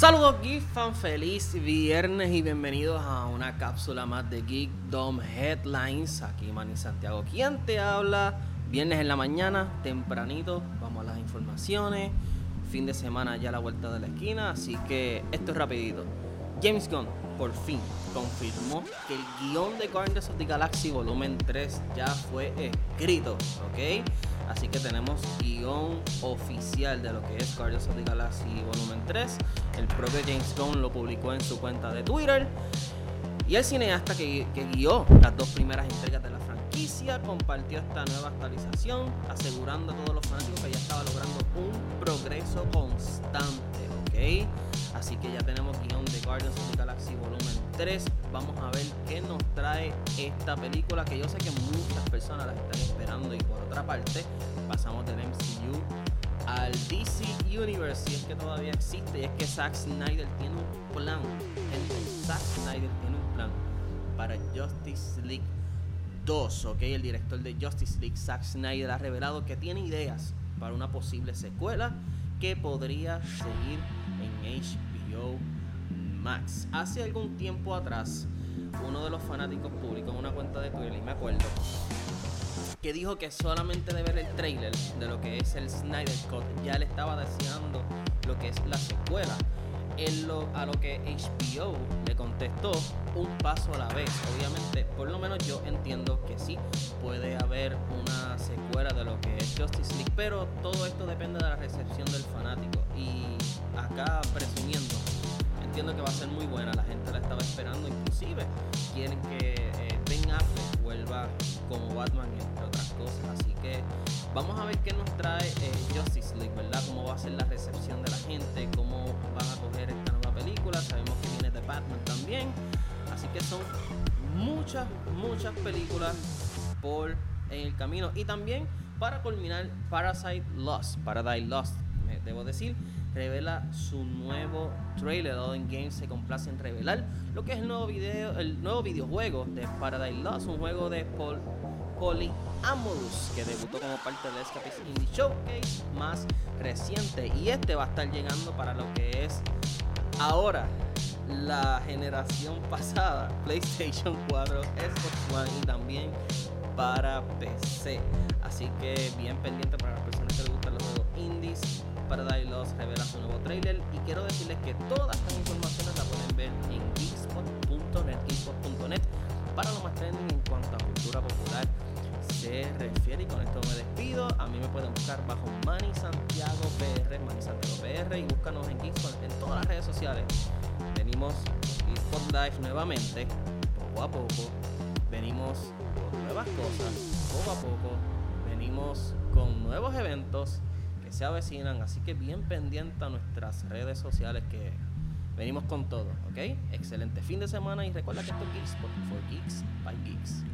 Saludos Geek Fan, feliz viernes y bienvenidos a una cápsula más de Geekdom Headlines. Aquí Manny Santiago, quien te habla. Viernes en la mañana, tempranito, vamos a las informaciones. Fin de semana ya a la vuelta de la esquina, así que esto es rapidito. James Gunn por fin confirmó que el guion de Guardians of the Galaxy Volumen 3 ya fue escrito, ¿ok? Así que tenemos guion oficial de lo que es Guardians of the Galaxy Volumen 3. El propio James Gunn lo publicó en su cuenta de Twitter. Y el cineasta que, que guió las dos primeras entregas de la franquicia compartió esta nueva actualización, asegurando a todos los fanáticos que ya estaba logrando un progreso constante, ¿ok? Así que ya tenemos guion de Guardians of the Galaxy Volumen 3. Vamos a ver qué nos trae esta película que yo sé que muchas personas la están esperando. Y por otra parte, pasamos del MCU al DC Universe, si es que todavía existe, y es que Zack Snyder tiene un plan. Gente, Zack Snyder tiene un plan para Justice League 2, ¿ok? El director de Justice League, Zack Snyder, ha revelado que tiene ideas para una posible secuela que podría seguir en HBO Max. Hace algún tiempo atrás, uno de los fanáticos publicó en una cuenta de Twitter, y me acuerdo, que dijo que solamente de ver el trailer de lo que es el Snyder Cut ya le estaba deseando lo que es la secuela. A lo que HBO le contestó un paso a la vez. Obviamente, por lo menos yo entiendo que sí puede haber una secuela pero todo esto depende de la recepción del fanático. Y acá presumiendo, entiendo que va a ser muy buena. La gente la estaba esperando, inclusive quieren que eh, Ben Affleck vuelva como Batman entre otras cosas. Así que vamos a ver qué nos trae eh, Justice League, ¿verdad? Cómo va a ser la recepción de la gente, cómo van a coger esta nueva película. Sabemos que viene de Batman también. Así que son muchas, muchas películas por en el camino. Y también para culminar, Parasite Lost, Paradise Lost, debo decir, revela su nuevo trailer. Odin Games se complace en revelar lo que es el nuevo video, el nuevo videojuego de Paradise Lost, un juego de Paul Polyamorous que debutó como parte del Escapist Indie Showcase más reciente y este va a estar llegando para lo que es ahora la generación pasada PlayStation 4, Xbox One y también para PC. Así que bien pendiente para las personas que les gustan los juegos indies. Paradise Lost revela su nuevo trailer y quiero decirles que todas estas informaciones las pueden ver en geekspot.net, geekspot.net para lo más trending en cuanto a cultura popular se refiere y con esto me despido. A mí me pueden buscar bajo Manny Santiago PR, Manny Santiago PR y búscanos en Geekspot en todas las redes sociales. Venimos Geekspot Live nuevamente, poco a poco. Venimos con nuevas cosas, poco a poco. Venimos con nuevos eventos que se avecinan, así que bien pendiente a nuestras redes sociales que venimos con todo, ¿ok? Excelente fin de semana y recuerda que esto es Geekspot for Geeks by Geeks.